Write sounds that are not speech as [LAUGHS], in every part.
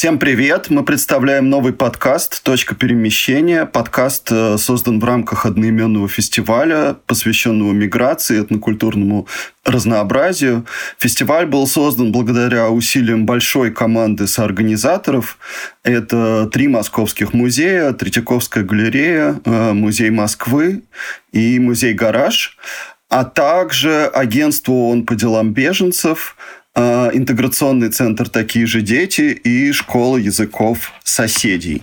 Всем привет! Мы представляем новый подкаст «Точка перемещения». Подкаст э, создан в рамках одноименного фестиваля, посвященного миграции, этнокультурному разнообразию. Фестиваль был создан благодаря усилиям большой команды соорганизаторов. Это три московских музея, Третьяковская галерея, э, Музей Москвы и Музей «Гараж», а также агентство ООН по делам беженцев – интеграционный центр «Такие же дети» и школа языков соседей.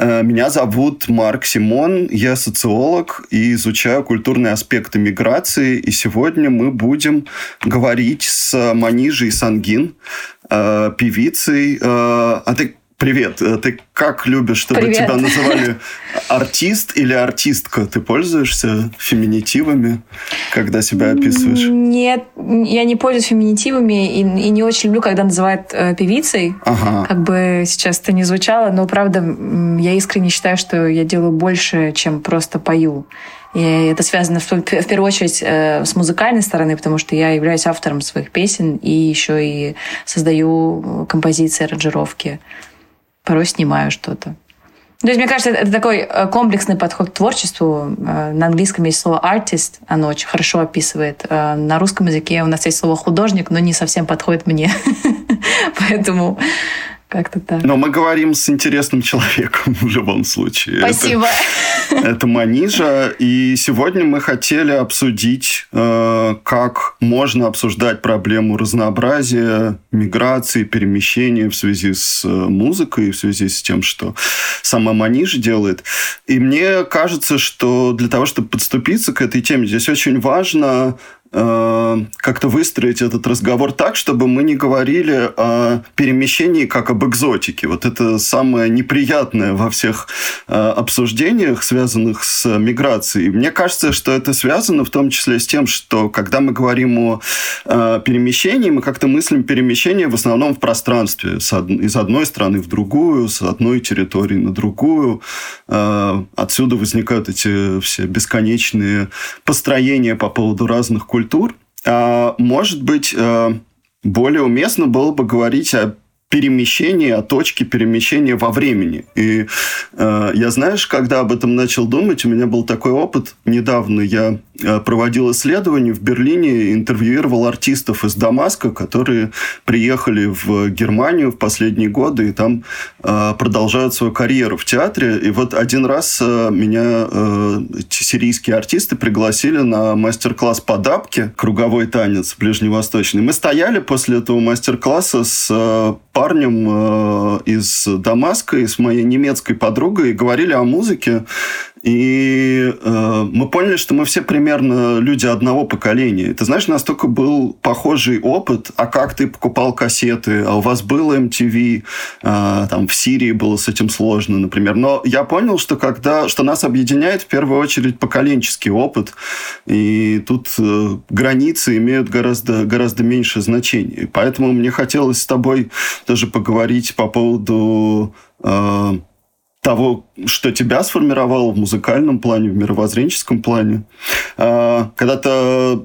А, меня зовут Марк Симон, я социолог и изучаю культурные аспекты миграции. И сегодня мы будем говорить с Манижей Сангин, а, певицей. А ты Привет. Э, ты как любишь, чтобы Привет. тебя называли [LAUGHS] артист или артистка? Ты пользуешься феминитивами, когда себя описываешь? Нет, я не пользуюсь феминитивами и, и не очень люблю, когда называют э, певицей. Ага. Как бы сейчас это не звучало, но правда, я искренне считаю, что я делаю больше, чем просто пою. И это связано в, в первую очередь э, с музыкальной стороны, потому что я являюсь автором своих песен и еще и создаю композиции, аранжировки порой снимаю что-то. То есть, мне кажется, это такой э, комплексный подход к творчеству. Э, на английском есть слово artist, оно очень хорошо описывает. Э, на русском языке у нас есть слово художник, но не совсем подходит мне. [LAUGHS] Поэтому как-то так. Но мы говорим с интересным человеком в любом случае. Спасибо. Это, это Манижа. И сегодня мы хотели обсудить, э, как можно обсуждать проблему разнообразия, миграции, перемещения в связи с э, музыкой, в связи с тем, что сама Манижа делает. И мне кажется, что для того, чтобы подступиться к этой теме, здесь очень важно как-то выстроить этот разговор так, чтобы мы не говорили о перемещении как об экзотике. Вот это самое неприятное во всех э, обсуждениях, связанных с миграцией. Мне кажется, что это связано в том числе с тем, что когда мы говорим о э, перемещении, мы как-то мыслим перемещение в основном в пространстве, из одной страны в другую, с одной территории на другую. Отсюда возникают эти все бесконечные построения по поводу разных культур культур, а, может быть, э, более уместно было бы говорить о перемещение, о точке перемещения во времени. И э, я, знаешь, когда об этом начал думать, у меня был такой опыт. Недавно я э, проводил исследование в Берлине, интервьюировал артистов из Дамаска, которые приехали в Германию в последние годы и там э, продолжают свою карьеру в театре. И вот один раз э, меня э, сирийские артисты пригласили на мастер-класс по дабке, круговой танец ближневосточный. Мы стояли после этого мастер-класса с э, парнем э, из Дамаска, и с моей немецкой подругой, и говорили о музыке. И э, мы поняли, что мы все примерно люди одного поколения. Ты знаешь, настолько был похожий опыт, а как ты покупал кассеты, а у вас был MTV, э, там в Сирии было с этим сложно, например. Но я понял, что когда, что нас объединяет в первую очередь поколенческий опыт, и тут э, границы имеют гораздо, гораздо меньше значения. Поэтому мне хотелось с тобой тоже поговорить по поводу э, того, что тебя сформировало в музыкальном плане, в мировоззренческом плане. А, когда-то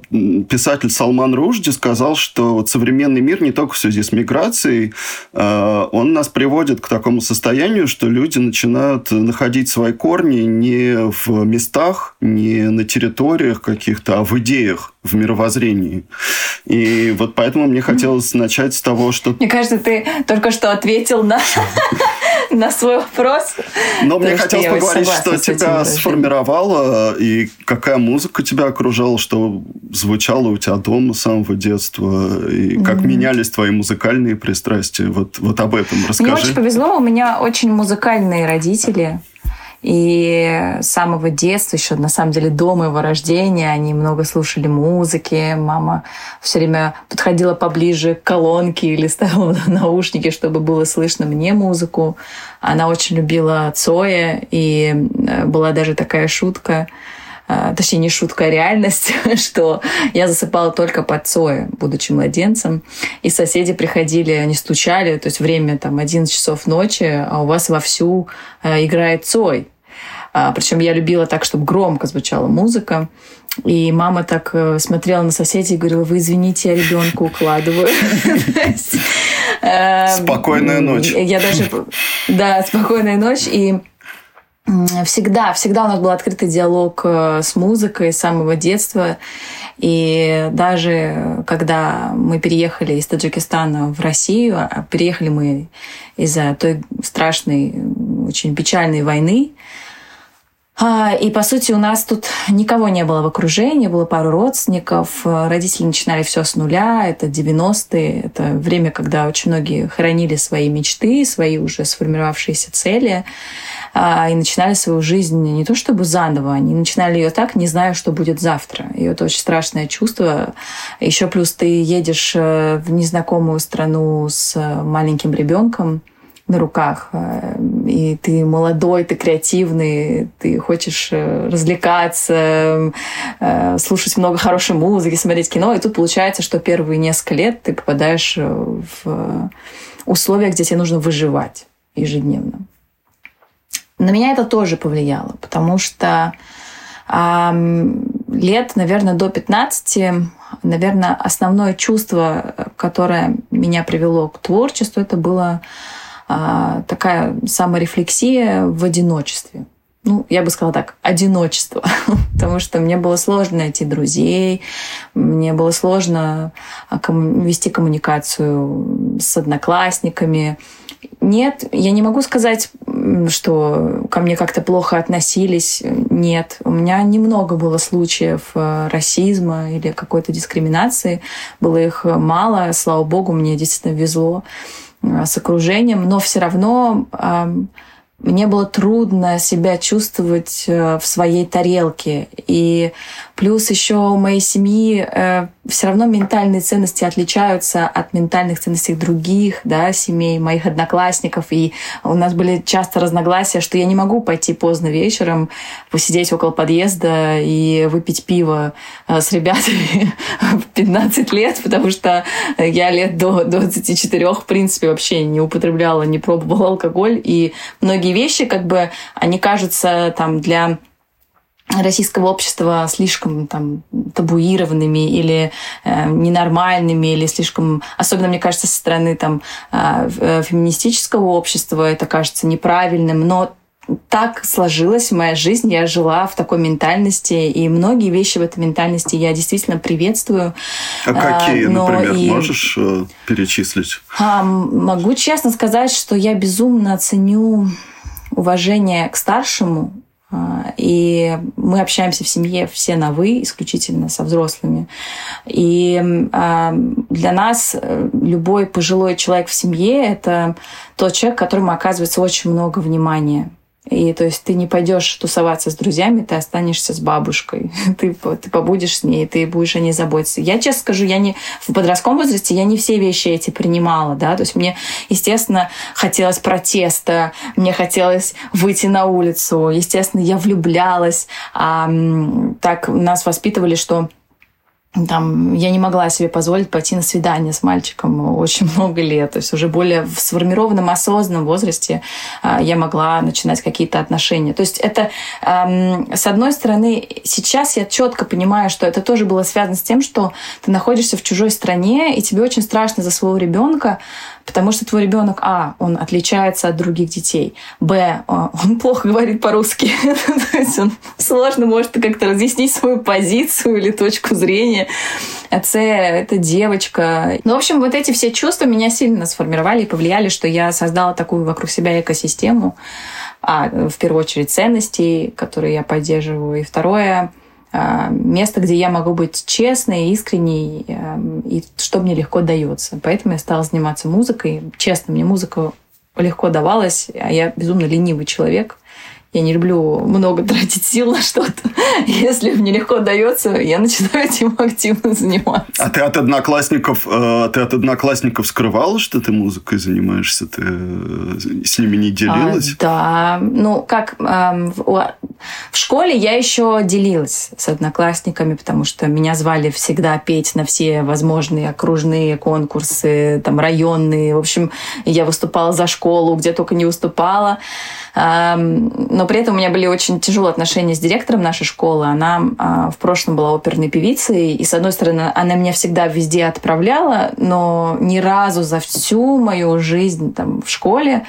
писатель Салман Ружди сказал, что вот современный мир не только в связи с миграцией, а, он нас приводит к такому состоянию, что люди начинают находить свои корни не в местах, не на территориях каких-то, а в идеях, в мировоззрении. И вот поэтому мне хотелось начать с того, что... Мне кажется, ты только что ответил на, [LAUGHS] на свой вопрос. Но мне хотелось поговорить, что тебя сформировало, и какая музыка тебя окружала, что звучало у тебя дома с самого детства, и как менялись твои музыкальные пристрастия. Вот, вот об этом расскажи. Мне очень повезло, у меня очень музыкальные родители. И с самого детства, еще на самом деле до моего рождения, они много слушали музыки. Мама все время подходила поближе к колонке или ставила [LAUGHS] наушники, чтобы было слышно мне музыку. Она очень любила Цоя, и э, была даже такая шутка, э, точнее не шутка, а реальность, [LAUGHS] что я засыпала только под Цоя, будучи младенцем. И соседи приходили, они стучали, то есть время там 11 часов ночи, а у вас вовсю э, играет Цой. А, Причем я любила так, чтобы громко звучала музыка. И мама так э, смотрела на соседей и говорила, вы извините, я ребенка укладываю. [LAUGHS] Эм, спокойная ночь. Я даже... Да, спокойная ночь. И всегда, всегда у нас был открытый диалог э, с музыкой с самого детства. И даже когда мы переехали из Таджикистана в Россию, а переехали мы из-за той страшной, очень печальной войны, и, по сути, у нас тут никого не было в окружении, было пару родственников. Родители начинали все с нуля. Это 90-е. Это время, когда очень многие хоронили свои мечты, свои уже сформировавшиеся цели а, и начинали свою жизнь не то чтобы заново, они начинали ее так, не зная, что будет завтра. И это очень страшное чувство. Еще плюс ты едешь э, в незнакомую страну с маленьким ребенком, на руках. Э, и ты молодой, ты креативный, ты хочешь э, развлекаться, э, слушать много хорошей музыки, смотреть кино. И тут получается, что первые несколько лет ты попадаешь в условия, где тебе нужно выживать ежедневно. На меня это тоже повлияло, потому что лет, наверное, до 15, наверное, основное чувство, которое меня привело к творчеству, это было такая саморефлексия в одиночестве. Ну, я бы сказала так, одиночество. [LAUGHS] Потому что мне было сложно найти друзей, мне было сложно а, вести коммуникацию с одноклассниками. Нет, я не могу сказать, что ко мне как-то плохо относились. Нет, у меня немного было случаев э, расизма или какой-то дискриминации. Было их мало, слава богу, мне действительно везло. Э, с окружением, но все равно мне было трудно себя чувствовать э, в своей тарелке. И плюс еще у моей семьи э, все равно ментальные ценности отличаются от ментальных ценностей других да, семей, моих одноклассников. И у нас были часто разногласия, что я не могу пойти поздно вечером, посидеть около подъезда и выпить пиво э, с ребятами [LAUGHS] в 15 лет, потому что я лет до 24, в принципе, вообще не употребляла, не пробовала алкоголь. И многие многие вещи, как бы, они кажутся там для российского общества слишком там табуированными или э, ненормальными или слишком особенно мне кажется со стороны там э, э феминистического общества это кажется неправильным но так сложилась моя жизнь, я жила в такой ментальности, и многие вещи в этой ментальности я действительно приветствую. А какие, Но например, и... можешь э, перечислить? А, могу честно сказать, что я безумно ценю уважение к старшему, а, и мы общаемся в семье все на «вы», исключительно со взрослыми. И а, для нас э, любой пожилой человек в семье – это тот человек, которому оказывается очень много внимания. И то есть ты не пойдешь тусоваться с друзьями, ты останешься с бабушкой. [LAUGHS] Ты, ты побудешь с ней, ты будешь о ней заботиться. Я честно скажу, я не в подростковом возрасте я не все вещи эти принимала, да. То есть мне, естественно, хотелось протеста, мне хотелось выйти на улицу, естественно, я влюблялась. А, так нас воспитывали, что там, я не могла себе позволить пойти на свидание с мальчиком очень много лет. То есть уже более в сформированном, осознанном возрасте а, я могла начинать какие-то отношения. То есть это, с одной стороны, сейчас я четко понимаю, что это тоже было связано с тем, что ты находишься в чужой стране, и тебе очень страшно за своего ребенка, Потому что твой ребенок, а, он отличается от других детей, б, а, он плохо говорит по-русски, [LAUGHS] то есть он сложно может как-то разъяснить свою позицию или точку зрения, а с, это девочка. Ну, в общем, вот эти все чувства меня сильно сформировали и повлияли, что я создала такую вокруг себя экосистему, а, в первую очередь ценностей, которые я поддерживаю, и второе — место, где я могу быть честной, искренней, эм, и что мне легко дается. Поэтому я стала заниматься музыкой. Честно, мне музыка легко давалась, а я безумно ленивый человек. Я не люблю много [LAUGHS] тратить сил на что-то. Если мне легко дается, я начинаю этим [LAUGHS] активно заниматься. А ты от одноклассников, э, ты от одноклассников скрывала, что ты музыкой занимаешься? Ты э, с ними не делилась? А, да. Ну, как э, в, в школе я еще делилась с одноклассниками, потому что меня звали всегда петь на все возможные окружные конкурсы, там, районные. В общем, я выступала за школу, где только не выступала. Но при этом у меня были очень тяжелые отношения с директором нашей школы. Она а, в прошлом была оперной певицей, и, с одной стороны, она меня всегда везде отправляла, но ни разу за всю мою жизнь там, в школе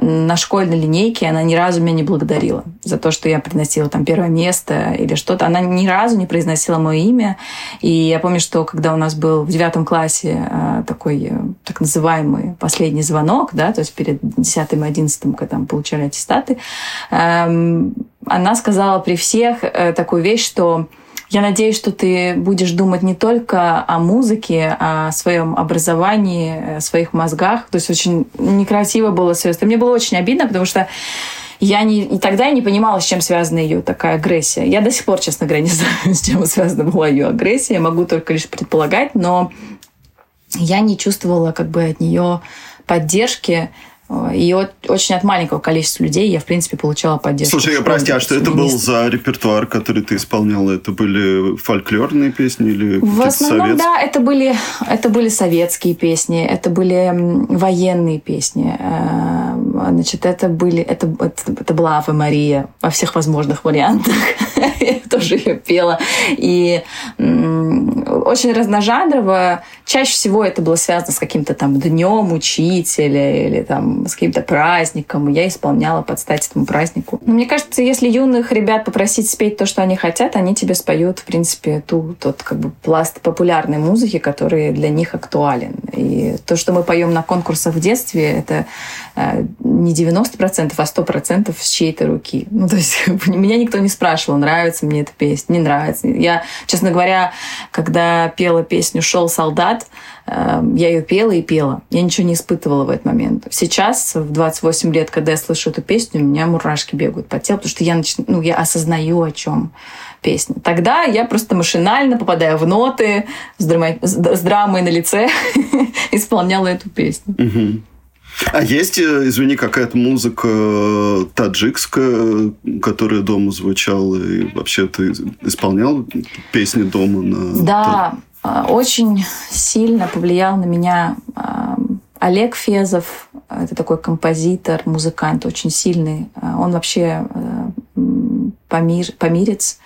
на школьной линейке она ни разу меня не благодарила за то, что я приносила там первое место или что-то. Она ни разу не произносила мое имя. И я помню, что когда у нас был в девятом классе э, такой э, так называемый последний звонок, да, то есть перед десятым и одиннадцатым, когда там получали аттестаты, эм, она сказала при всех э, такую вещь, что я надеюсь, что ты будешь думать не только о музыке, а о своем образовании, о своих мозгах. То есть очень некрасиво было все это. Мне было очень обидно, потому что я не, и тогда я не понимала, с чем связана ее такая агрессия. Я до сих пор, честно говоря, не [LAUGHS] знаю, с чем связана была ее агрессия. Я могу только лишь предполагать, но я не чувствовала как бы от нее поддержки. И очень от маленького количества людей я, в принципе, получала поддержку. Слушай, прости, а что это был за репертуар, который ты исполняла? Это были фольклорные песни или В основном, советские? да, это были, это были советские песни, это были военные песни. Э, значит, это были, это, это, это была Ава Мария во всех возможных вариантах. [LAUGHS] Я тоже ее пела. И очень разножанрово. Чаще всего это было связано с каким-то там днем учителя или там с каким-то праздником. И я исполняла под стать этому празднику. Но мне кажется, если юных ребят попросить спеть то, что они хотят, они тебе споют, в принципе, ту, тот как бы пласт популярной музыки, который для них актуален. И то, что мы поем на конкурсах в детстве, это не 90%, а 100% с чьей-то руки. Ну, то есть [LAUGHS] меня никто не спрашивал, нравится мне эта песня, не нравится. Я, честно говоря, когда пела песню «Шел солдат», эм, я ее пела и пела. Я ничего не испытывала в этот момент. Сейчас, в 28 лет, когда я слышу эту песню, у меня мурашки бегают по телу, потому что я, нач... ну, я осознаю, о чем песня. Тогда я просто машинально, попадая в ноты, с, драма... с драмой на лице, [LAUGHS] исполняла эту песню. А есть, э, извини, какая-то музыка э, таджикская, которая дома звучала, и вообще ты исполнял песни дома? На... Да, а, очень сильно повлиял на меня а, Олег Фезов. Это такой композитор, музыкант, очень сильный. А, он вообще э, помир, помирец.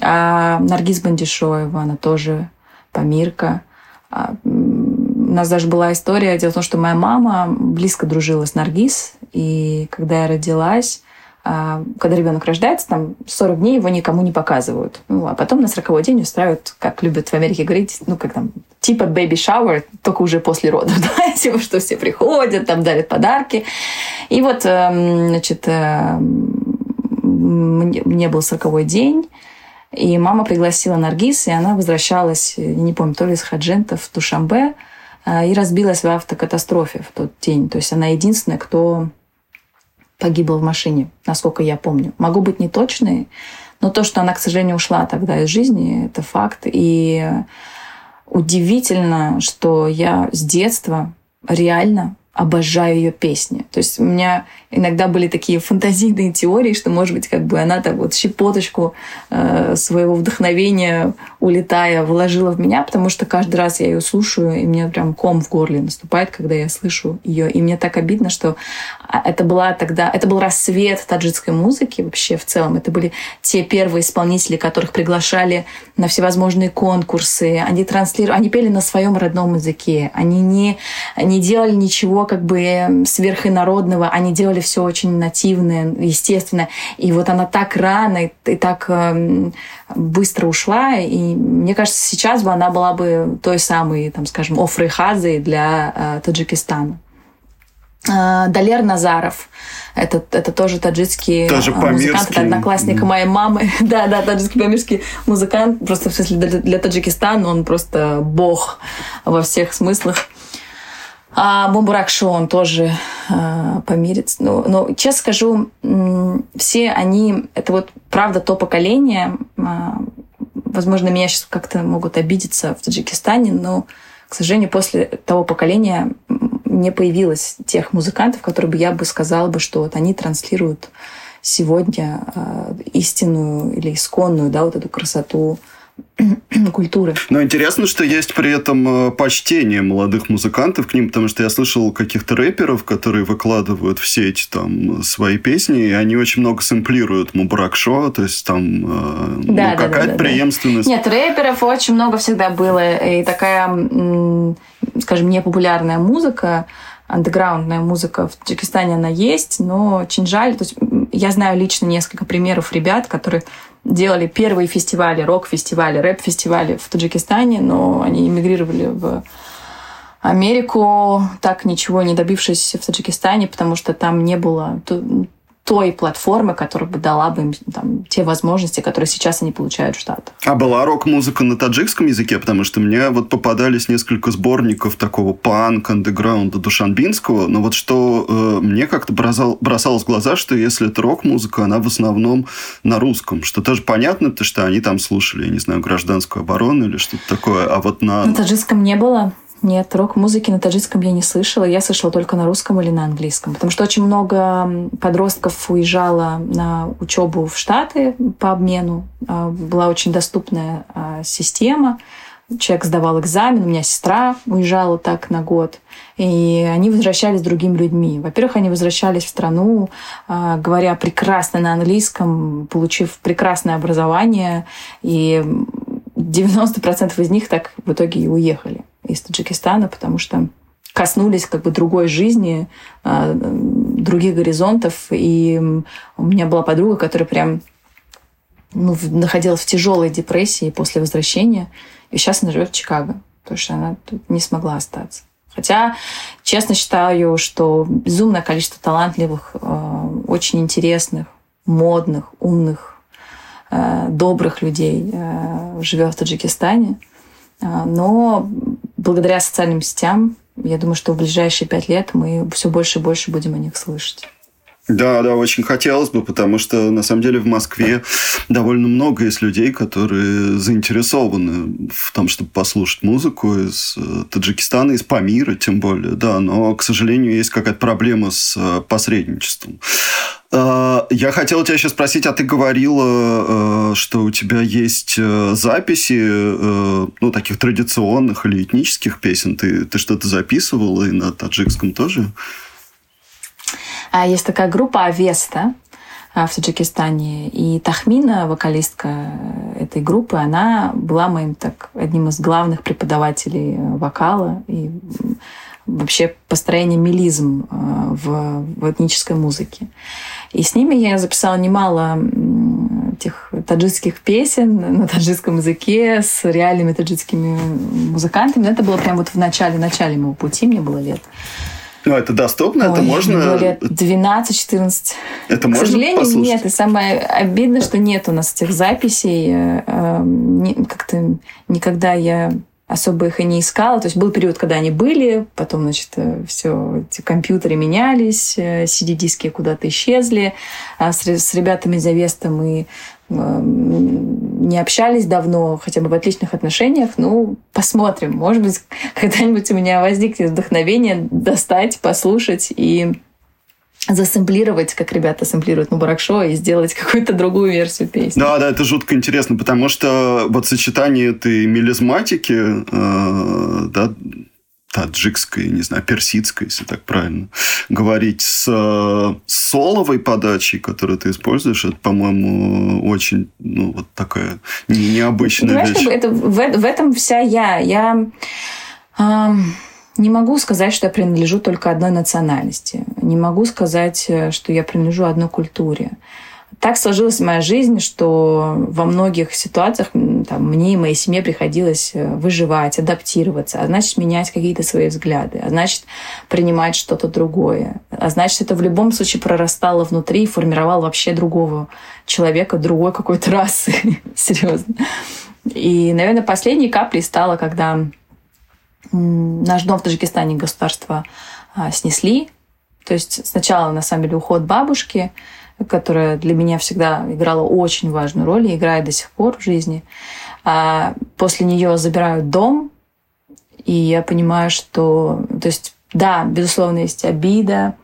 А Наргиз Бандишоева, она тоже помирка у нас даже была история, дело в том, что моя мама близко дружила с Наргиз, и когда я родилась, а, когда ребенок рождается, там 40 дней его никому не показывают. Ну, а потом на 40 день устраивают, как любят в Америке говорить, ну, как там, типа baby shower, только уже после родов, [LAUGHS] да, типа, что все приходят, там дарят подарки. И вот, эм, значит, эм, мне был 40 день, и мама пригласила Наргиз, и она возвращалась, не помню, то ли из Хаджента в Тушамбе, а, и разбилась в автокатастрофе в тот день. То есть она единственная, кто погибла в машине, насколько я помню. Могу быть не точной, но то, что она, к сожалению, ушла тогда из жизни, это факт. И удивительно, что я с детства реально обожаю ее песни. То есть у меня иногда были такие фантазийные теории, что, может быть, как бы она так вот щепоточку э, своего вдохновения, улетая, вложила в меня, потому что каждый раз я ее слушаю, и мне прям ком в горле наступает, когда я слышу ее. И мне так обидно, что а, это была тогда, это был рассвет таджикской музыки вообще в целом. Это были те первые исполнители, которых приглашали на всевозможные конкурсы. Они транслировали, они пели на своем родном языке. Они не, не делали ничего как бы сверхинародного. Они делали все очень нативное, естественно. И вот она так рано и, так э, быстро ушла. И мне кажется, сейчас бы она была бы той самой, там, скажем, Офрой Хазой для э, Таджикистана. Э, Далер Назаров. Это, это тоже таджикский тоже э, музыкант, это одноклассник моей мамы. [LAUGHS] да, да, таджикский памирский музыкант. Просто в смысле для, для Таджикистана он просто бог во всех смыслах. А Бомбурак Шоу он тоже а, помирится. Но, но, честно скажу, все они, это вот правда то поколение, а, возможно, меня сейчас как-то могут обидеться в Таджикистане, но, к сожалению, после того поколения не появилось тех музыкантов, которые бы я бы сказала бы, что вот они транслируют сегодня э, истинную или исконную, да, вот эту красоту [CLEARS THROAT] культуры. Но интересно, что есть при этом э, почтение молодых музыкантов к ним, потому что я слышал каких-то рэперов, которые выкладывают в сеть там свои песни, и они очень много сэмплируют Мубрак Шо, то есть там э, ну, да, ну, какая-то да, да, преемственность. Нет, рэперов очень много всегда было, и такая, скажем, непопулярная музыка, андеграундная музыка в Таджикистане она есть, но очень жаль. То есть я знаю лично несколько примеров ребят, которые делали первые фестивали, рок-фестивали, рэп-фестивали в Таджикистане, но они эмигрировали в Америку, так ничего не добившись в Таджикистане, потому что там не было той платформы, которая бы дала бы им там, те возможности, которые сейчас они получают в Штатах. А была рок-музыка на таджикском языке? Потому что мне вот попадались несколько сборников такого панк, андеграунда Душанбинского, но вот что э, мне как-то бросал, бросалось в глаза, что если это рок-музыка, она в основном на русском, что тоже понятно, то что они там слушали, я не знаю, гражданскую оборону или что-то такое, а вот на... На таджикском не было. Нет, рок-музыки на таджикском я не слышала. Я слышала только на русском или на английском. Потому что очень много подростков уезжало на учебу в Штаты по обмену. А, была очень доступная а, система. Человек сдавал экзамен, у меня сестра уезжала так на год, и они возвращались с другими людьми. Во-первых, они возвращались в страну, а, говоря прекрасно на английском, получив прекрасное образование, и 90% из них так в итоге и уехали из Таджикистана, потому что коснулись как бы другой жизни, а, других горизонтов. И у меня была подруга, которая прям ну, находилась в тяжелой депрессии после возвращения. И сейчас она живет в Чикаго, потому что она тут не смогла остаться. Хотя, честно считаю, что безумное количество талантливых, а, очень интересных, модных, умных, а, добрых людей живет в Таджикистане. Но благодаря социальным сетям, я думаю, что в ближайшие пять лет мы все больше и больше будем о них слышать. Да, да, очень хотелось бы, потому что на самом деле в Москве довольно много есть людей, которые заинтересованы в том, чтобы послушать музыку из э, Таджикистана, из Памира, тем более, да, но, к сожалению, есть какая-то проблема с э, посредничеством. Э, я хотел тебя сейчас спросить, а ты говорила, что у тебя есть записи, ну, таких традиционных или этнических песен. Ты, ты что-то записывала и на таджикском тоже? А есть такая группа Авеста в Таджикистане. И Тахмина, вокалистка этой группы, она была моим так одним из главных преподавателей вокала и вообще построения мелизм э, в, в этнической музыке. И с ними я записала немало этих таджикских песен на таджикском языке с реальными таджикскими музыкантами. Это было прямо вот в начале-начале моего пути, мне было лет ну, это доступно, Ой, это можно... лет 12-14. Это К можно сожалению, послушать? нет. И самое обидное, что нет у нас этих записей. Э, эм, как-то никогда я особо их и не искала. То есть был период, когда они были, потом, значит, э, все, эти компьютеры менялись, CD-диски э, куда-то исчезли. А с, с ребятами из Авеста мы не общались давно, хотя бы в отличных отношениях, ну, посмотрим. Может быть, [LAUGHS] когда-нибудь у меня возникнет вдохновение достать, послушать и засэмплировать, как ребята сэмплируют на Баракшо, и сделать [LAUGHS] какую-то другую версию песни. Да, да, это жутко интересно, потому что вот сочетание этой мелизматики, э, да, таджикской, не знаю, персидской, если так правильно говорить, с, соловой подачей, которую ты используешь, это, по-моему, очень, ну, вот такая необычная Понимаешь, вещь. Это, в, в этом вся я. Я э, не могу сказать, что я принадлежу только одной национальности. Не могу сказать, э, что я принадлежу одной культуре так сложилась моя жизнь, что во многих ситуациях там, мне и моей семье приходилось э, выживать, адаптироваться, а значит, менять какие-то свои взгляды, а значит, принимать что-то другое. А значит, это в любом случае прорастало внутри и формировало вообще другого человека, другой какой-то [LAUGHS] расы. Серьезно. И, наверное, последней каплей стало, когда наш дом в Таджикистане государство а, снесли. То есть сначала, на самом деле, уход бабушки, которая для меня всегда играла очень важную роль и играет до сих пор в жизни. А после нее забирают дом, и я понимаю, что... То есть, да, безусловно, есть обида,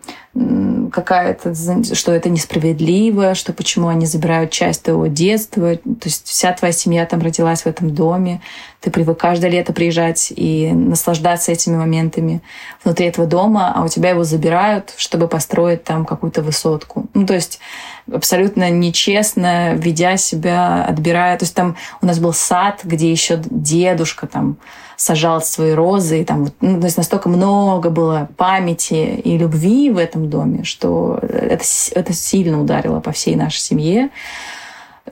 какая-то, что это несправедливо, что почему они забирают часть твоего детства. То есть вся твоя семья там родилась в этом доме. Ты привык каждое лето приезжать и наслаждаться этими моментами внутри этого дома, а у тебя его забирают, чтобы построить там какую-то высотку. Ну, то есть абсолютно нечестно, ведя себя, отбирая. То есть там у нас был сад, где еще дедушка там сажал свои розы, и там, ну, то есть настолько много было памяти и любви в этом доме, что это, это сильно ударило по всей нашей семье.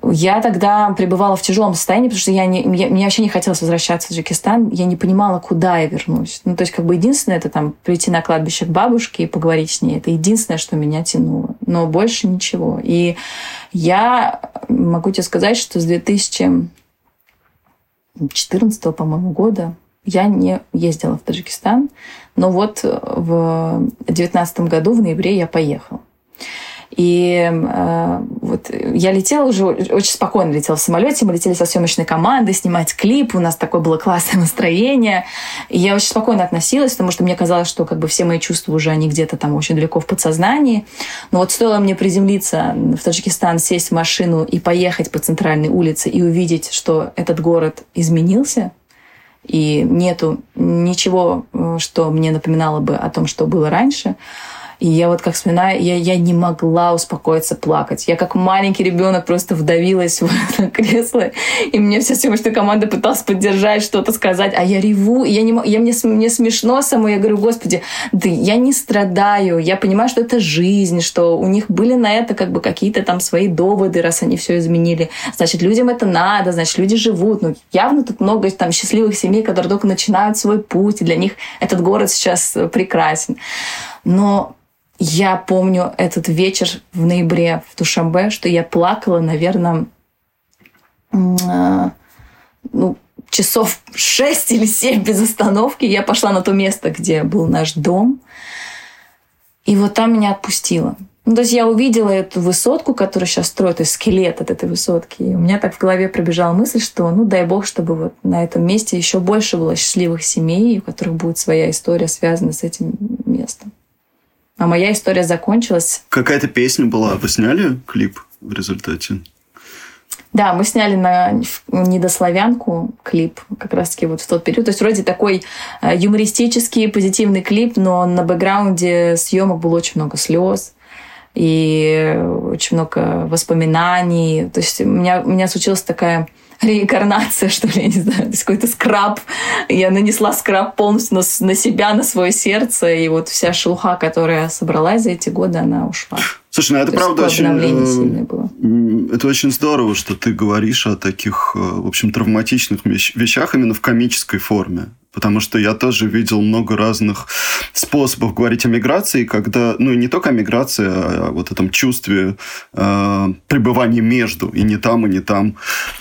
Я тогда пребывала в тяжелом состоянии, потому что я не, я, мне вообще не хотелось возвращаться в Таджикистан. Я не понимала, куда я вернусь. Ну, то есть, как бы единственное, это там прийти на кладбище к бабушке и поговорить с ней. Это единственное, что меня тянуло. Но больше ничего. И я могу тебе сказать, что с 2000 2014, по-моему, года я не ездила в Таджикистан, но вот в 2019 году, в ноябре, я поехала. И э, вот я летела уже очень спокойно летела в самолете. Мы летели со съемочной командой снимать клип. У нас такое было классное [LAUGHS] настроение. И я очень спокойно относилась, потому что мне казалось, что как бы все мои чувства уже они где-то там очень далеко в подсознании. Но вот стоило мне приземлиться в Таджикистан, сесть в машину и поехать по центральной улице и увидеть, что этот город изменился, и нету ничего, э, что мне напоминало бы о том, что было раньше. И я вот как вспоминаю, я, я не могла успокоиться плакать. Я как маленький ребенок просто вдавилась в это [LAUGHS] кресло, и мне вся съемочная команда пыталась поддержать, что-то сказать, а я реву, и я не, я, мне, мне смешно самой, я говорю, господи, да я не страдаю, я понимаю, что это жизнь, что у них были на это как бы какие-то там свои доводы, раз они все изменили. Значит, людям это надо, значит, люди живут. Ну, явно тут много там счастливых семей, которые только начинают свой путь, и для них этот город сейчас прекрасен. Но я помню этот вечер в ноябре в Душамбе, что я плакала, наверное, ну, часов шесть или семь без остановки. Я пошла на то место, где был наш дом. И вот там меня отпустило. Ну, то есть я увидела эту высотку, которую сейчас строят, то скелет от этой высотки. И у меня так в голове пробежала мысль, что, ну, дай бог, чтобы вот на этом месте еще больше было счастливых семей, у которых будет своя история, связанная с этим местом. А моя история закончилась. Какая-то песня была. Вы сняли клип в результате? Да, мы сняли на недославянку клип как раз-таки вот в тот период. То есть вроде такой э, юмористический, позитивный клип, но на бэкграунде съемок было очень много слез и очень много воспоминаний. То есть у меня, у меня случилась такая реинкарнация, [LAUGHS] что ли, я не знаю, то есть какой-то скраб. Я нанесла скраб полностью на, на себя, на свое сердце, и вот вся шелуха, которая собралась за эти годы, она ушла. Слушай, ну это То правда очень... Э. Это очень здорово, что ты говоришь о таких, э, в общем, травматичных вещах именно в комической форме. Потому что я тоже видел много разных способов говорить о миграции, когда, ну, и не только о миграции, а о вот этом чувстве э, пребывания между, и не там, и не там.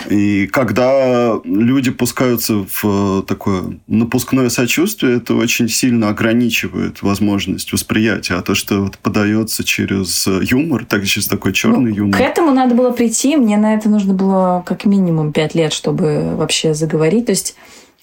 И когда люди пускаются в такое напускное сочувствие, это очень сильно ограничивает возможность восприятия. А то, что вот подается через юмор, так через такой черный ну, юмор. К этому надо было прийти. Мне на это нужно было как минимум пять лет, чтобы вообще заговорить. То есть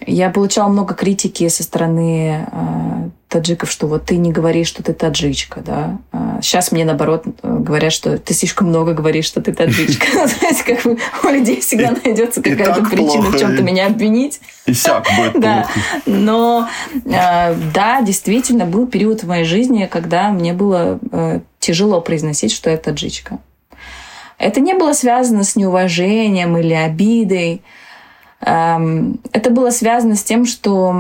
я получала много критики со стороны э, таджиков, что вот ты не говоришь, что ты таджичка, да. Сейчас мне, наоборот, говорят, что ты слишком много говоришь, что ты таджичка. [LAUGHS] [LAUGHS] Есть, как бы у людей всегда найдется какая-то причина в чем-то меня обвинить. И сяк будет [LAUGHS] Да. Но, э, да, действительно, был период в моей жизни, когда мне было э, тяжело произносить, что я таджичка. Это не было связано с неуважением или обидой. Эм, это было связано с тем, что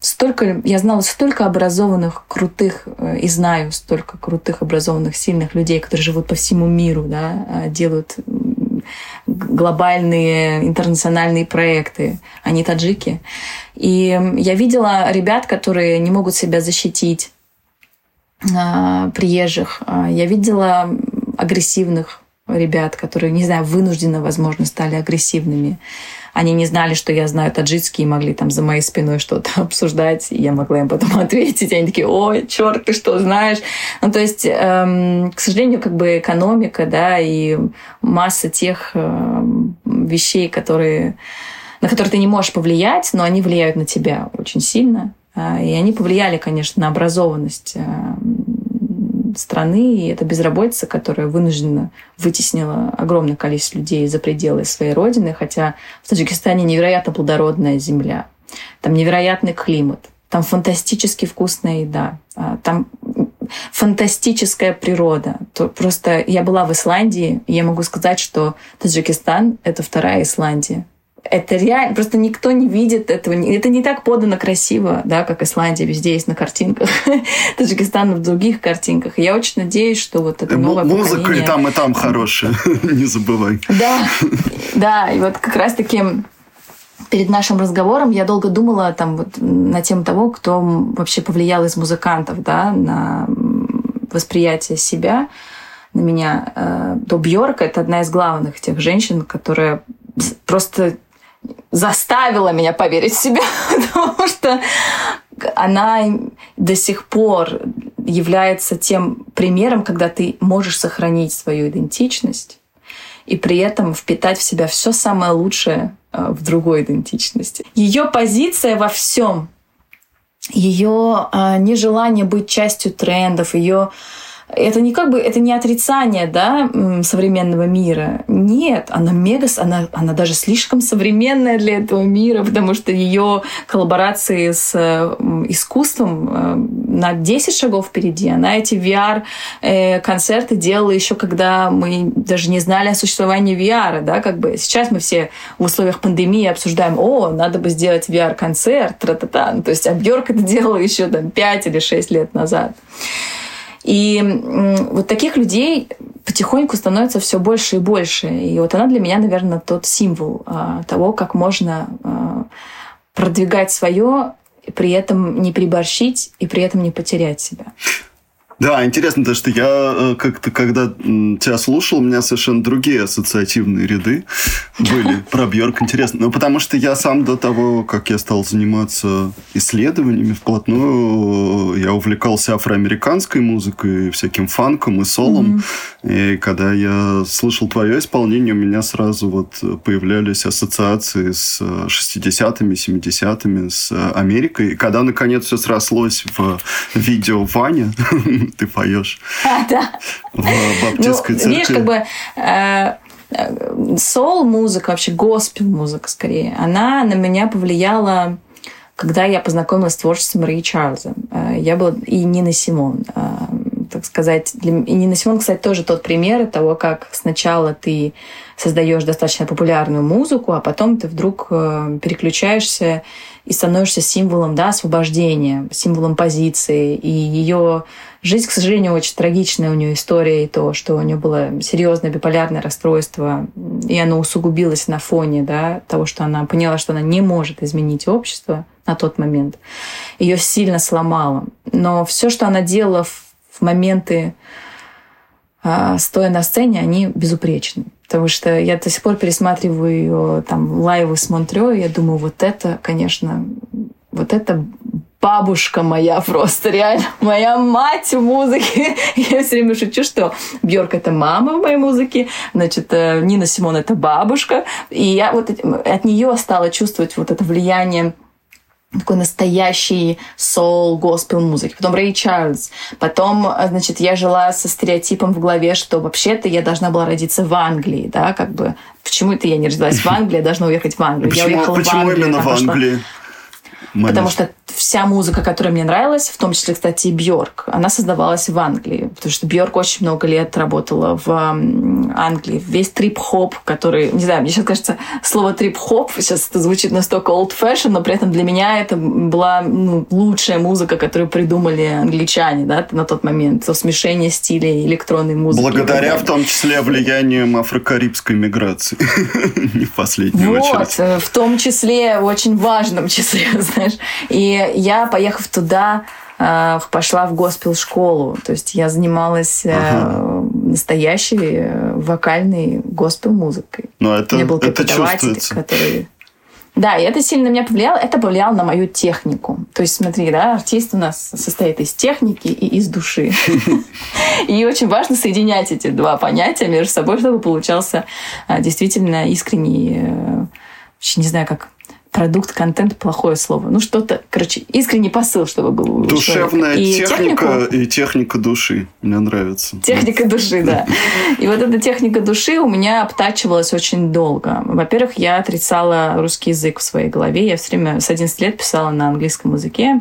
столько, я знала столько образованных, крутых, э, и знаю столько крутых, образованных, сильных людей, которые живут по всему миру, да, а, делают глобальные интернациональные проекты, они таджики. И я видела ребят, которые не могут себя защитить, а, приезжих. А, я видела агрессивных ребят, которые, не знаю, вынужденно, возможно, стали агрессивными. Они не знали, что я знаю таджикский, и могли там за моей спиной что-то [LAUGHS] обсуждать, и я могла им потом [LAUGHS] ответить. Они такие, ой, черт, ты что знаешь? Ну, то есть, эм, к сожалению, как бы экономика, да, и масса тех э, вещей, которые, на которые ты не можешь повлиять, но они влияют на тебя очень сильно. Э, и они повлияли, конечно, на образованность э, страны, и это безработица, которая вынуждена вытеснила огромное количество людей за пределы своей родины, хотя в Таджикистане невероятно плодородная земля, там невероятный климат, там фантастически вкусная еда, а, там фантастическая природа. То просто я была в Исландии, и я могу сказать, что Таджикистан — это вторая Исландия. Это реально, просто никто не видит этого. Это не так подано красиво, да, как Исландия везде есть на картинках. [LAUGHS] Таджикистан в других картинках. я очень надеюсь, что вот это новое Музыка поколение... и там, и там хорошая, [LAUGHS] не забывай. Да, [LAUGHS] да, и вот как раз-таки перед нашим разговором я долго думала там вот на тему того, кто вообще повлиял из музыкантов, да, на восприятие себя, на меня. Э, то Бьорк — это одна из главных тех женщин, которая просто заставила меня поверить в себя, [LAUGHS] потому что она до сих пор является тем примером, когда ты можешь сохранить свою идентичность и при этом впитать в себя все самое лучшее э, в другой идентичности. Ее позиция во всем, ее э, нежелание быть частью трендов, ее это не как бы, это не отрицание, да, современного мира. Нет, она мега, она, она даже слишком современная для этого мира, потому что ее коллаборации с искусством э, на 10 шагов впереди. Она эти VR-концерты э, делала еще, когда мы даже не знали о существовании VR, да, как бы сейчас мы все в условиях пандемии обсуждаем, о, надо бы сделать VR-концерт, тра-та-та. Ну, то есть, а это делала еще там 5 или 6 лет назад. И вот таких людей потихоньку становится все больше и больше. И вот она для меня, наверное, тот символ а, того, как можно а, продвигать свое, при этом не приборщить и при этом не потерять себя. Да, интересно, то, что я э, как-то, когда тебя слушал, у меня совершенно другие ассоциативные ряды были [LAUGHS] про Бьорк. Интересно. Ну, потому что я сам до того, как я стал заниматься исследованиями вплотную, я увлекался афроамериканской музыкой, всяким фанком и солом. Mm-hmm. И когда я слышал твое исполнение, у меня сразу вот появлялись ассоциации с 60-ми, 70-ми, с Америкой. И когда, наконец, все срослось в видео Ваня, [LAUGHS] ты поешь [LAUGHS] а, да. в баптистской ну, церкви. Видишь, как бы э, э, соул-музыка, вообще госпел-музыка скорее, она на меня повлияла, когда я познакомилась с творчеством Рэя Чарльза. Э, я была и Нина Симон. Так сказать, для... и Нина Симон, кстати, тоже тот пример того, как сначала ты создаешь достаточно популярную музыку, а потом ты вдруг переключаешься и становишься символом да, освобождения, символом позиции. И ее жизнь, к сожалению, очень трагичная у нее история, и то, что у нее было серьезное биполярное расстройство, и оно усугубилось на фоне да, того, что она поняла, что она не может изменить общество на тот момент. Ее сильно сломало. Но все, что она делала в моменты, а, стоя на сцене, они безупречны. Потому что я до сих пор пересматриваю ее там лайвы с Монтрео, и я думаю, вот это, конечно, вот это бабушка моя просто, реально, моя мать в музыке. [LAUGHS] Я все время шучу, что Бьорк это мама в моей музыке, значит, э, Нина Симон это бабушка. И я вот от нее стала чувствовать вот это влияние такой настоящий соул, госпел музыки. Потом Рэй Чарльз. Потом, значит, я жила со стереотипом в голове, что вообще-то я должна была родиться в Англии, да, как бы. Почему это я не родилась в [LAUGHS] Англии, я должна уехать в Англию? Почему, я уехала почему в Англию, именно в Англии? Пошла... Манеж. Потому что вся музыка, которая мне нравилась, в том числе, кстати, и Бьорк, она создавалась в Англии. Потому что Бьорк очень много лет работала в Англии. Весь трип-хоп, который, не знаю, мне сейчас кажется, слово трип-хоп сейчас это звучит настолько old fashion, но при этом для меня это была ну, лучшая музыка, которую придумали англичане да, на тот момент. То смешение стилей электронной музыки. Благодаря в том числе влиянием афрокарибской миграции. [LAUGHS] Не в последнюю вот, очередь. Э, в том числе, в очень важном числе, [LAUGHS] знаешь. И я, поехав туда, э, пошла в госпел-школу. То есть я занималась э, ага. настоящей э, вокальной госпел-музыкой. Но это, У меня был это чувствуется. который Да, и это сильно на меня повлияло. Это повлияло на мою технику. То есть, смотри, да, артист у нас состоит из техники и из души. И очень важно соединять эти два понятия между собой, чтобы получался а, действительно искренний, не знаю, как продукт, контент, плохое слово. Ну, что-то, короче, искренний посыл, чтобы был Душевная и техника технику, и техника души. Мне нравится. Техника души, да. И вот эта техника души у меня обтачивалась очень долго. Во-первых, я отрицала русский язык в своей голове. Я все время с 11 лет писала на английском языке.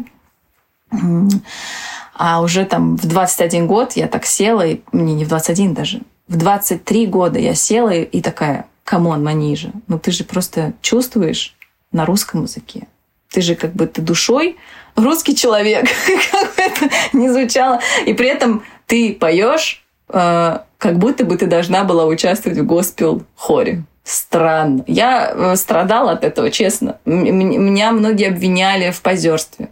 А уже там в 21 год я так села, и мне не в 21 даже, в 23 года я села и, и такая, come on, Манижа, ну ты же просто чувствуешь, на русском языке. Ты же как бы ты душой русский человек, [LAUGHS] как бы это ни звучало. И при этом ты поешь, э, как будто бы ты должна была участвовать в госпел-хоре. Странно. Я э, страдала от этого, честно. Меня многие обвиняли в позерстве.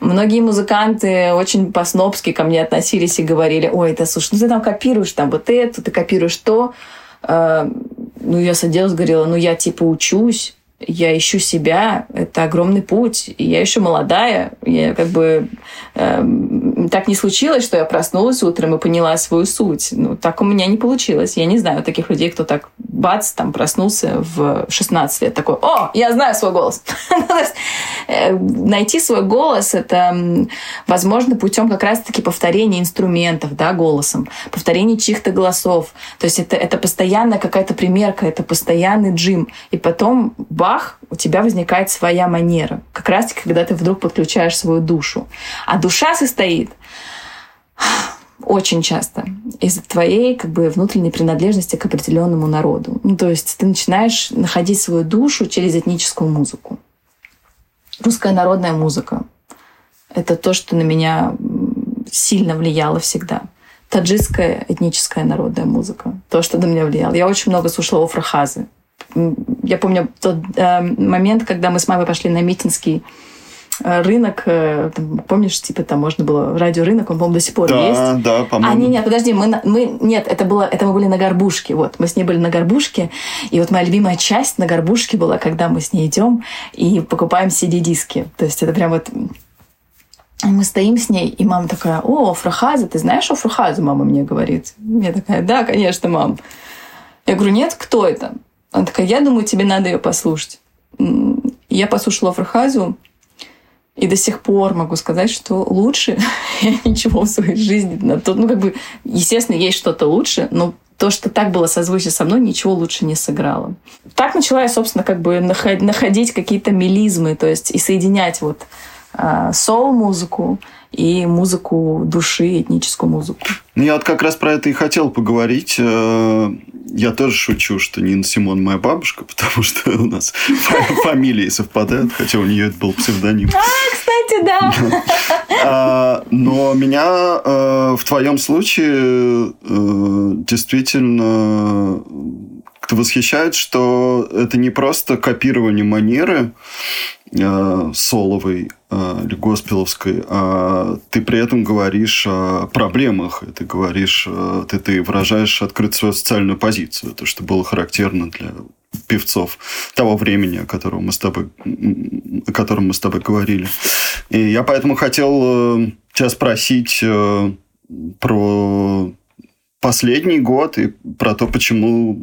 Многие музыканты очень по-снобски ко мне относились и говорили, ой, это слушай, ну ты там копируешь там вот это, ты копируешь то. Э, ну, я садилась, говорила, ну, я типа учусь, я ищу себя, это огромный путь, и я еще молодая, я как бы э, так не случилось, что я проснулась утром и поняла свою суть. Ну, так у меня не получилось. Я не знаю таких людей, кто так бац, там проснулся в 16 лет, такой, о, я знаю свой голос. [LAUGHS] Э, найти свой голос — это возможно путем как раз-таки повторения инструментов, да, голосом, повторения чьих-то голосов. То есть это, это постоянная какая-то примерка, это постоянный джим. И потом бах, у тебя возникает своя манера. Как раз таки, когда ты вдруг подключаешь свою душу. А душа состоит очень часто из-за твоей как бы внутренней принадлежности к определенному народу. Ну, то есть ты начинаешь находить свою душу через этническую музыку. Русская народная музыка — это то, что на меня сильно влияло всегда. Таджикская этническая народная музыка — то, что на меня влияло. Я очень много слушала Офрахазы. Я помню тот э, момент, когда мы с мамой пошли на Митинский рынок, э, там, помнишь, типа там можно было радиорынок, он, по-моему, до сих пор да, есть. Да, да, по-моему. А, нет, нет, подожди, мы, мы, нет, это было, это мы были на горбушке, вот, мы с ней были на горбушке, и вот моя любимая часть на горбушке была, когда мы с ней идем и покупаем CD-диски, то есть это прям вот мы стоим с ней, и мама такая, о, Фрахаза, ты знаешь о Фрахазе, мама мне говорит. Я такая, да, конечно, мам. Я говорю, нет, кто это? Она такая, я думаю, тебе надо ее послушать. Я послушала Фрахазу, и до сих пор могу сказать, что лучше [LAUGHS] я ничего в своей жизни. Ну, как бы, естественно, есть что-то лучше, но то, что так было созвучие со мной, ничего лучше не сыграло. Так начала я, собственно, как бы находить какие-то мелизмы, то есть и соединять вот а, соул-музыку и музыку души, этническую музыку. Ну, я вот как раз про это и хотел поговорить. Я тоже шучу, что Нина Симон моя бабушка, [LAUGHS] потому что у нас фамилии совпадают, хотя у нее это был псевдоним. А, кстати, да. А, но меня э, в твоем случае э, действительно восхищает, что это не просто копирование манеры, э, соловой э, или госпеловской, а ты при этом говоришь о проблемах, ты говоришь, э, ты, ты выражаешь открыто свою социальную позицию, то, что было характерно для певцов того времени, о котором мы с тобой, о котором мы с тобой говорили. И я поэтому хотел тебя спросить про последний год и про то, почему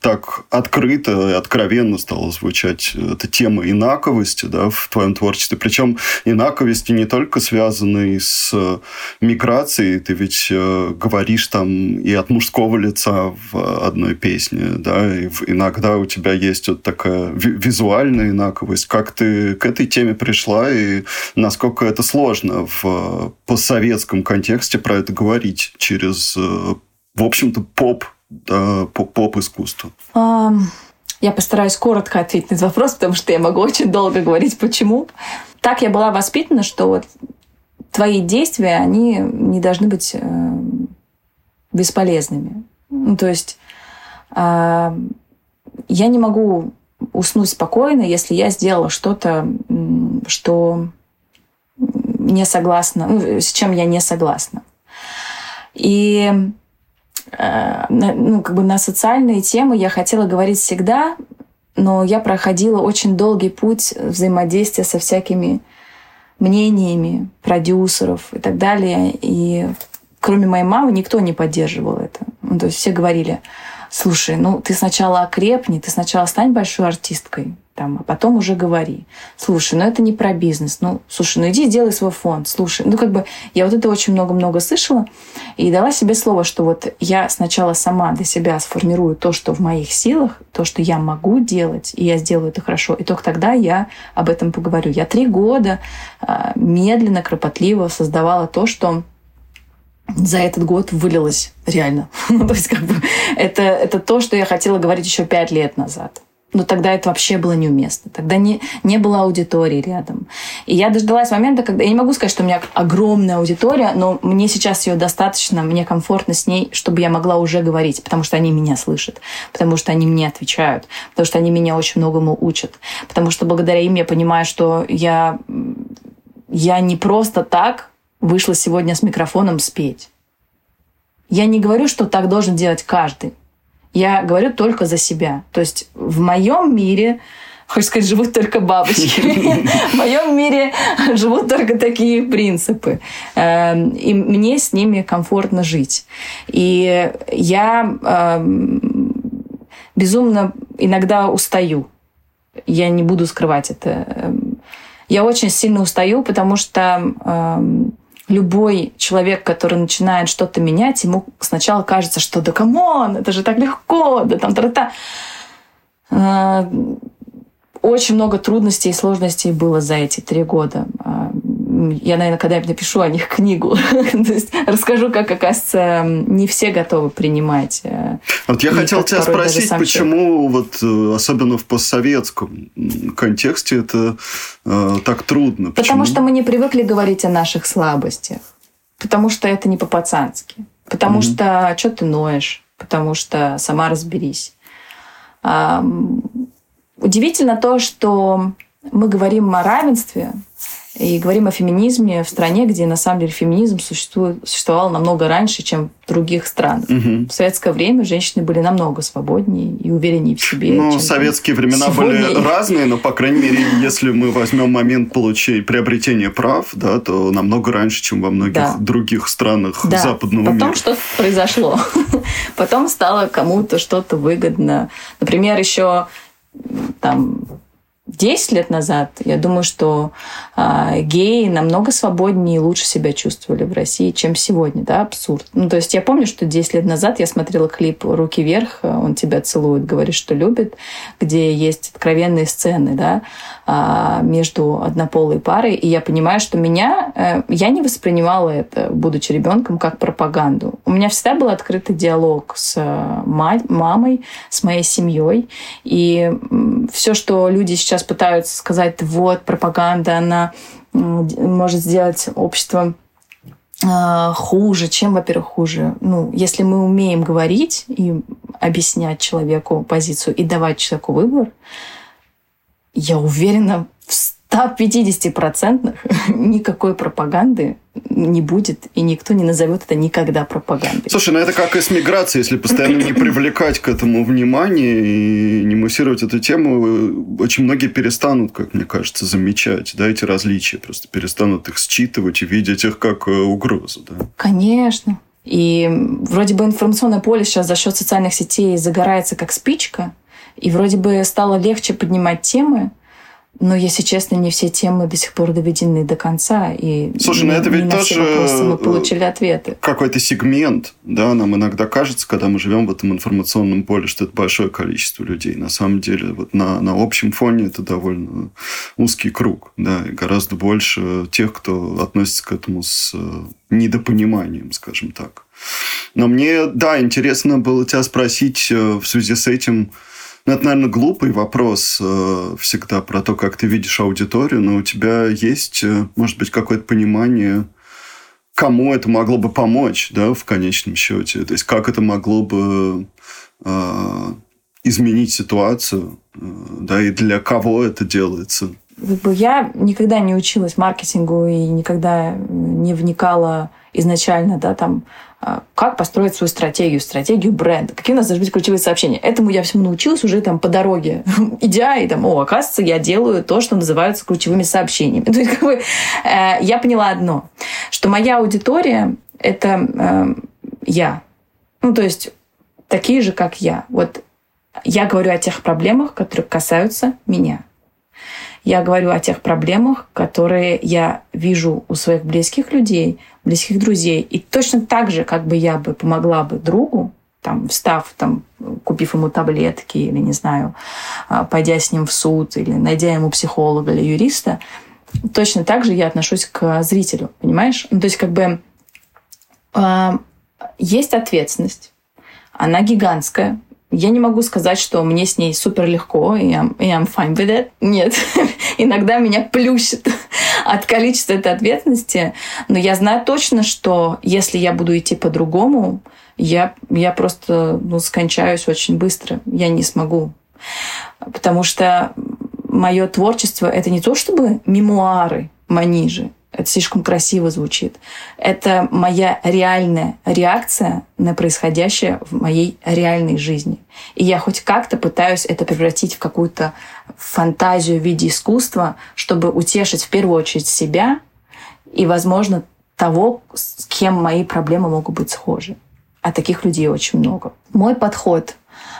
так открыто и откровенно стала звучать эта тема инаковости да, в твоем творчестве. Причем инаковости не только связанные с миграцией, ты ведь э, говоришь там и от мужского лица в одной песне, да, и иногда у тебя есть вот такая визуальная инаковость. Как ты к этой теме пришла и насколько это сложно в постсоветском контексте про это говорить через э, в общем-то, поп, да, поп-искусство? Я постараюсь коротко ответить на этот вопрос, потому что я могу очень долго говорить, почему. Так я была воспитана, что вот твои действия, они не должны быть э, бесполезными. Ну, то есть э, я не могу уснуть спокойно, если я сделала что-то, что не согласна, ну, с чем я не согласна. И Э, ну, как бы на социальные темы я хотела говорить всегда, но я проходила очень долгий путь взаимодействия со всякими мнениями продюсеров и так далее. И кроме моей мамы никто не поддерживал это. Ну, то есть все говорили, слушай, ну ты сначала окрепни, ты сначала стань большой артисткой, там, а потом уже говори. Слушай, ну это не про бизнес. Ну, слушай, ну иди сделай свой фонд. Слушай, ну как бы я вот это очень много-много слышала и дала себе слово, что вот я сначала сама для себя сформирую то, что в моих силах, то, что я могу делать, и я сделаю это хорошо. И только тогда я об этом поговорю. Я три года а, медленно, кропотливо создавала то, что за этот год вылилось реально. [LAUGHS] ну, то есть, как бы, это, это то, что я хотела говорить еще пять лет назад. Но тогда это вообще было неуместно. Тогда не, не было аудитории рядом. И я дождалась момента, когда... Я не могу сказать, что у меня огромная аудитория, но мне сейчас ее достаточно, мне комфортно с ней, чтобы я могла уже говорить, потому что они меня слышат, потому что они мне отвечают, потому что они меня очень многому учат, потому что благодаря им я понимаю, что я, я не просто так вышла сегодня с микрофоном спеть. Я не говорю, что так должен делать каждый. Я говорю только за себя. То есть в моем мире, хочешь сказать, живут только бабочки. [LAUGHS] В моем мире живут только такие принципы. Эм, и мне с ними комфортно жить. И я эм, безумно иногда устаю. Я не буду скрывать это. Эм, я очень сильно устаю, потому что любой человек, который начинает что-то менять, ему сначала кажется, что да come on, это же так легко, да там та-та. А, очень много трудностей и сложностей было за эти три года. Я, наверное, когда-нибудь напишу о них книгу. [LAUGHS] То есть расскажу, как, оказывается, не все готовы принимать. Э, вот я хотел тебя спросить, почему вот э, особенно в постсоветском контексте это э, так трудно? Потому почему? что мы не привыкли говорить о наших слабостях. Потому что это не по-пацански. Потому mm-hmm. что что ты ноешь? Потому что сама разберись. Удивительно то, что мы говорим о равенстве, и говорим о феминизме в стране, где на самом деле феминизм существует, существовал намного раньше, чем в других странах. Угу. В советское время женщины были намного свободнее и увереннее в себе. Ну, советские времена сегодня. были [LAUGHS] разные, но, по крайней мере, если мы возьмем момент получения, приобретения прав, да, то намного раньше, чем во многих да. других странах да. западного Потом мира. Потом что-то произошло. [LAUGHS] Потом стало кому-то что-то выгодно. Например, еще там 10 лет назад, я думаю, что э, геи намного свободнее и лучше себя чувствовали в России, чем сегодня, да, абсурд. Ну, то есть я помню, что 10 лет назад я смотрела клип «Руки вверх», он тебя целует, говорит, что любит, где есть откровенные сцены, да, э, между однополой парой, и я понимаю, что меня, э, я не воспринимала это, будучи ребенком, как пропаганду. У меня всегда был открытый диалог с мать, мамой, с моей семьей, и все, что люди сейчас пытаются сказать, вот, пропаганда, она может сделать общество а, хуже. Чем, во-первых, хуже? Ну, если мы умеем говорить и объяснять человеку позицию и давать человеку выбор, я уверена в 150% [LAUGHS] никакой пропаганды не будет, и никто не назовет это никогда пропагандой. Слушай, ну это как и с миграцией, если постоянно не привлекать к этому внимание и не муссировать эту тему, очень многие перестанут, как мне кажется, замечать да, эти различия, просто перестанут их считывать и видеть их как э, угрозу. Да? Конечно. И вроде бы информационное поле сейчас за счет социальных сетей загорается как спичка, и вроде бы стало легче поднимать темы, но, если честно, не все темы до сих пор доведены до конца. И Слушай, ну это ведь тоже мы получили ответы. Какой-то сегмент, да, нам иногда кажется, когда мы живем в этом информационном поле, что это большое количество людей. На самом деле, вот на, на общем фоне это довольно узкий круг, да, и гораздо больше тех, кто относится к этому с э, недопониманием, скажем так. Но мне, да, интересно было тебя спросить э, в связи с этим, ну, это, наверное, глупый вопрос э, всегда про то, как ты видишь аудиторию, но у тебя есть, э, может быть, какое-то понимание, кому это могло бы помочь, да, в конечном счете. То есть, как это могло бы э, изменить ситуацию, э, да, и для кого это делается я никогда не училась маркетингу и никогда не вникала изначально, да, там, а, как построить свою стратегию, стратегию бренда, какие у нас должны быть ключевые сообщения. Этому я всему научилась уже там по дороге, [LAUGHS] идя, и там, о, оказывается, я делаю то, что называется ключевыми сообщениями. [LAUGHS] То есть, как бы, э, я поняла одно, что моя аудитория — это э, я. Ну, то есть, такие же, как я. Вот я говорю о тех проблемах, которые касаются меня. Я говорю о тех проблемах, которые я вижу у своих близких людей, близких друзей. И точно так же, как бы я бы помогла бы другу, там, встав, там, купив ему таблетки или, не знаю, а, пойдя с ним в суд или найдя ему психолога или юриста, точно так же я отношусь к зрителю, понимаешь? Ну, то есть как бы э, есть ответственность, она гигантская, я не могу сказать, что мне с ней супер легко, и I'm, I'm fine with it. Нет. [LAUGHS] Иногда меня плющит [LAUGHS] от количества этой ответственности. Но я знаю точно, что если я буду идти по-другому, я, я просто ну, скончаюсь очень быстро. Я не смогу. Потому что мое творчество — это не то чтобы мемуары Манижи, это слишком красиво звучит. Это моя реальная реакция на происходящее в моей реальной жизни. И я хоть как-то пытаюсь это превратить в какую-то фантазию в виде искусства, чтобы утешить в первую очередь себя и, возможно, того, с кем мои проблемы могут быть схожи. А таких людей очень много. Мой подход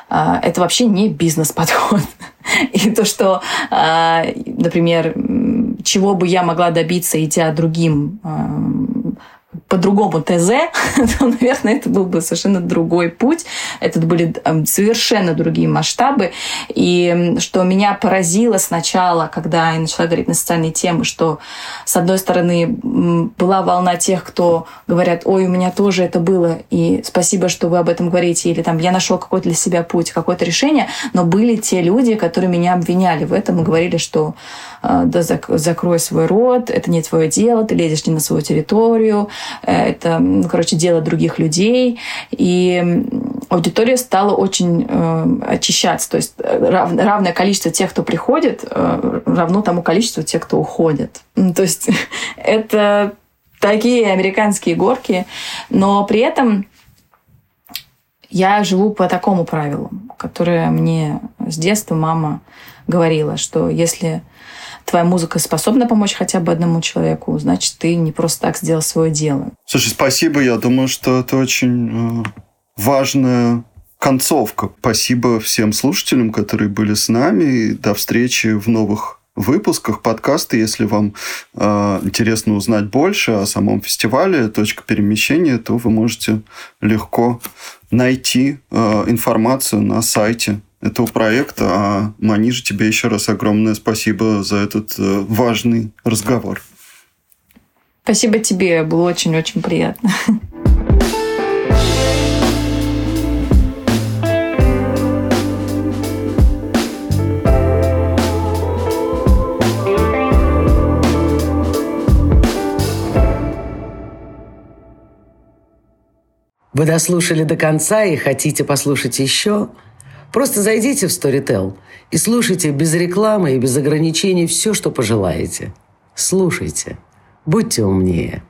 а, это вообще не бизнес-подход. [LAUGHS] И то, что, а, например, чего бы я могла добиться, идя другим по-другому ТЗ, [LAUGHS] то, наверное, это был бы совершенно другой путь. Это были совершенно другие масштабы. И что меня поразило сначала, когда я начала говорить на социальные темы, что, с одной стороны, была волна тех, кто говорят, ой, у меня тоже это было, и спасибо, что вы об этом говорите, или там я нашел какой-то для себя путь, какое-то решение, но были те люди, которые меня обвиняли в этом и говорили, что да, закрой свой рот, это не твое дело, ты лезешь не на свою территорию, э, это, ну, короче, дело других людей. И аудитория стала очень э, очищаться. То есть э, рав, равное количество тех, кто приходит, э, равно тому количеству тех, кто уходит. То есть [LAUGHS] это такие американские горки, но при этом я живу по такому правилу, которое мне с детства мама говорила, что если твоя музыка способна помочь хотя бы одному человеку, значит, ты не просто так сделал свое дело. Слушай, спасибо. Я думаю, что это очень э, важная концовка. Спасибо всем слушателям, которые были с нами. И до встречи в новых выпусках подкаста. Если вам э, интересно узнать больше о самом фестивале «Точка перемещения», то вы можете легко найти э, информацию на сайте этого проекта. А Манижа, тебе еще раз огромное спасибо за этот э, важный разговор. Спасибо тебе, было очень-очень приятно. Вы дослушали до конца и хотите послушать еще – Просто зайдите в Storytel и слушайте без рекламы и без ограничений все, что пожелаете. Слушайте. Будьте умнее.